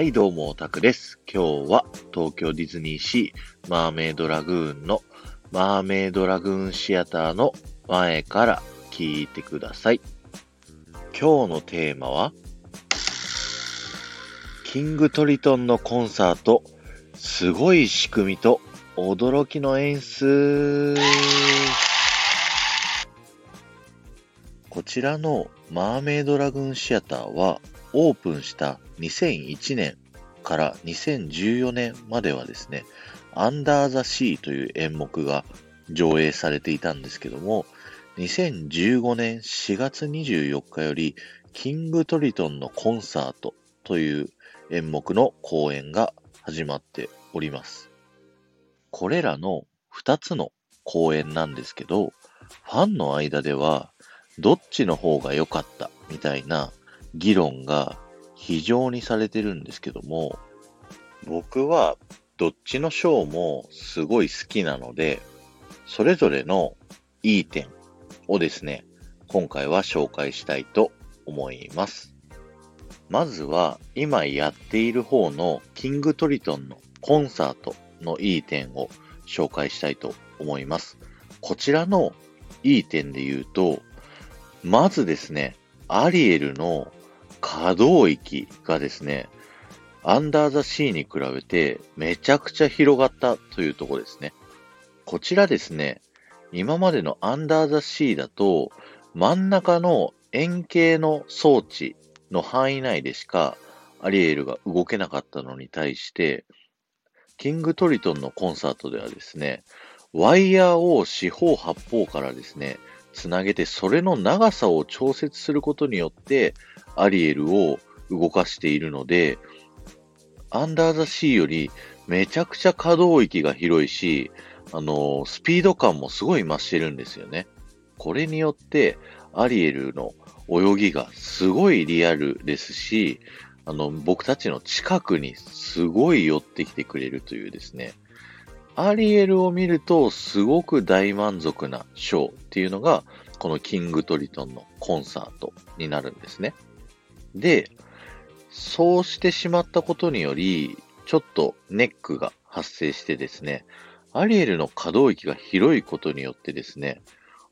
はい、どうも、オタクです。今日は東京ディズニーシーマーメイドラグーンのマーメイドラグーンシアターの前から聞いてください。今日のテーマは、キングトリトンのコンサート、すごい仕組みと驚きの演出。こちらのマーメイドラグーンシアターはオープンした2001年から2014年まではですね、アンダーザシーという演目が上映されていたんですけども、2015年4月24日より、キングトリトンのコンサートという演目の公演が始まっております。これらの2つの公演なんですけど、ファンの間では、どっちの方が良かったみたいな議論が非常にされてるんですけども、僕はどっちのショーもすごい好きなので、それぞれのいい点をですね、今回は紹介したいと思います。まずは今やっている方のキングトリトンのコンサートのいい点を紹介したいと思います。こちらのいい点で言うと、まずですね、アリエルの可動域がですね、アンダーザシーに比べてめちゃくちゃ広がったというところですね。こちらですね、今までのアンダーザシーだと真ん中の円形の装置の範囲内でしかアリエルが動けなかったのに対して、キングトリトンのコンサートではですね、ワイヤーを四方八方からですね、つなげてそれの長さを調節することによってアリエルを動かしているので、アンダーザシーよりめちゃくちゃ可動域が広いし、あの、スピード感もすごい増してるんですよね。これによってアリエルの泳ぎがすごいリアルですし、あの、僕たちの近くにすごい寄ってきてくれるというですね、アリエルを見るとすごく大満足なショーっていうのが、このキングトリトンのコンサートになるんですね。で、そうしてしまったことにより、ちょっとネックが発生してですね、アリエルの可動域が広いことによってですね、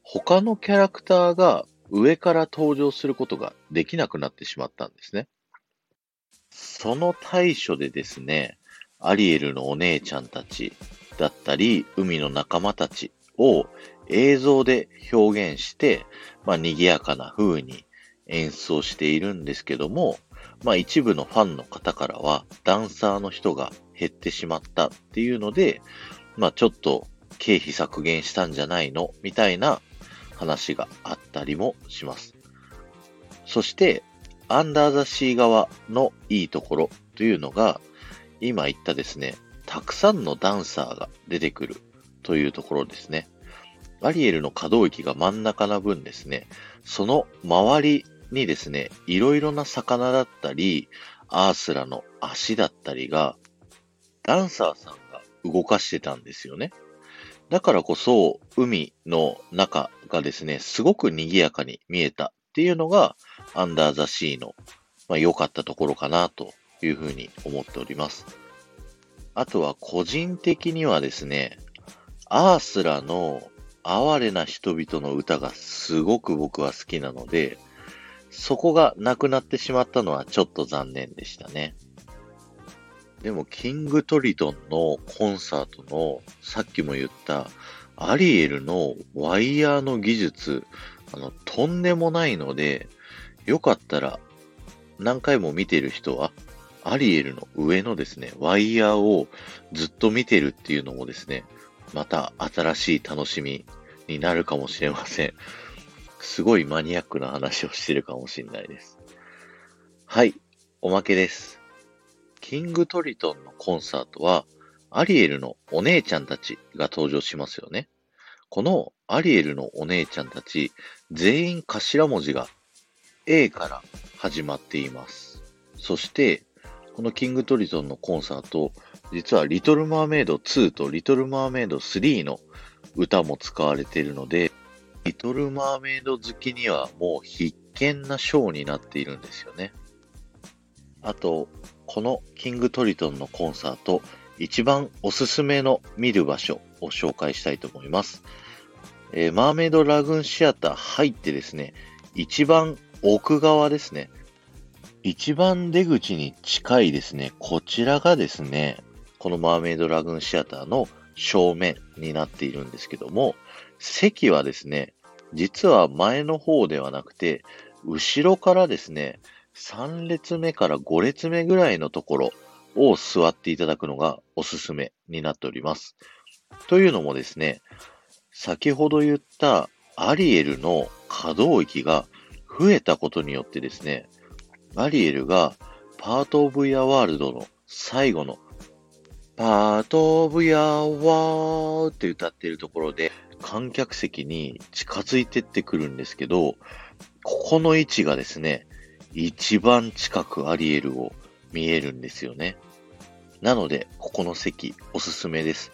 他のキャラクターが上から登場することができなくなってしまったんですね。その対処でですね、アリエルのお姉ちゃんたちだったり、海の仲間たちを映像で表現して、まあ、賑やかな風に演奏しているんですけども、まあ、一部のファンの方からは、ダンサーの人が減ってしまったっていうので、まあ、ちょっと経費削減したんじゃないの？みたいな話があったりもします。そして、アンダーザシー側のいいところというのが、今言ったですね、たくさんのダンサーが出てくるというところですね。アリエルの可動域が真ん中な分ですね、その周りにですね、いろいろな魚だったり、アースラの足だったりが、ダンサーさんが動かしてたんですよね。だからこそ、海の中がですね、すごく賑やかに見えたっていうのが、アンダーザシーの、まあ、良かったところかなというふうに思っております。あとは個人的にはですね、アースラの哀れな人々の歌がすごく僕は好きなので、そこがなくなってしまったのはちょっと残念でしたね。でも、キングトリトンのコンサートの、さっきも言った、アリエルのワイヤーの技術、あの、とんでもないので、よかったら、何回も見てる人は、アリエルの上のですね、ワイヤーをずっと見てるっていうのもですね、また新しい楽しみになるかもしれません。すごいマニアックな話をしてるかもしれないです。はい、おまけです。キングトリトンのコンサートは、アリエルのお姉ちゃんたちが登場しますよね。このアリエルのお姉ちゃんたち、全員頭文字が A から始まっています。そして、このキングトリトンのコンサート、実はリトルマーメイド2とリトルマーメイド3の歌も使われているので、リトルマーメイド好きにはもう必見なショーになっているんですよね。あと、このキングトリトンのコンサート、一番おすすめの見る場所を紹介したいと思います。えー、マーメイドラグーンシアター入ってですね、一番奥側ですね。一番出口に近いですね、こちらがですね、このマーメイドラグーンシアターの正面になっているんですけども、席はですね、実は前の方ではなくて、後ろからですね、3列目から5列目ぐらいのところを座っていただくのがおすすめになっております。というのもですね、先ほど言ったアリエルの可動域が増えたことによってですね、アリエルがパートオブヤワールドの最後のパートオブヤワーって歌ってるところで観客席に近づいてってくるんですけど、ここの位置がですね、一番近くアリエルを見えるんですよね。なので、ここの席おすすめです。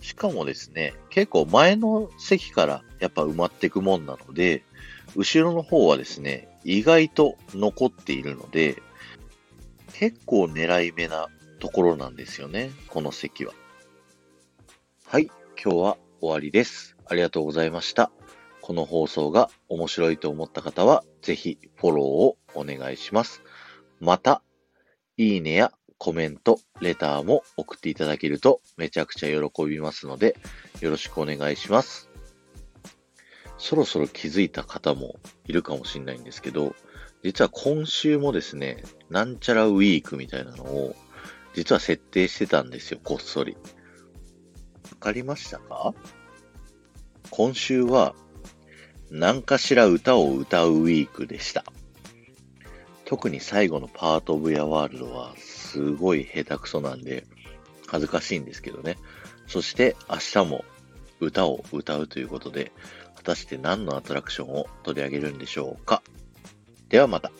しかもですね、結構前の席からやっぱ埋まっていくもんなので、後ろの方はですね、意外と残っているので、結構狙い目なところなんですよね、この席は。はい、今日は終わりです。ありがとうございました。この放送が面白いと思った方は、ぜひフォローをお願いします。また、いいねやコメント、レターも送っていただけるとめちゃくちゃ喜びますので、よろしくお願いします。そろそろ気づいた方もいるかもしれないんですけど、実は今週もですね、なんちゃらウィークみたいなのを、実は設定してたんですよ、こっそり。わかりましたか？今週は何かしら歌を歌うウィークでした。特に最後のパートオブヤワールドはすごい下手くそなんで恥ずかしいんですけどね。そして明日も歌を歌うということで、果たして何のアトラクションを取り上げるんでしょうかではまた。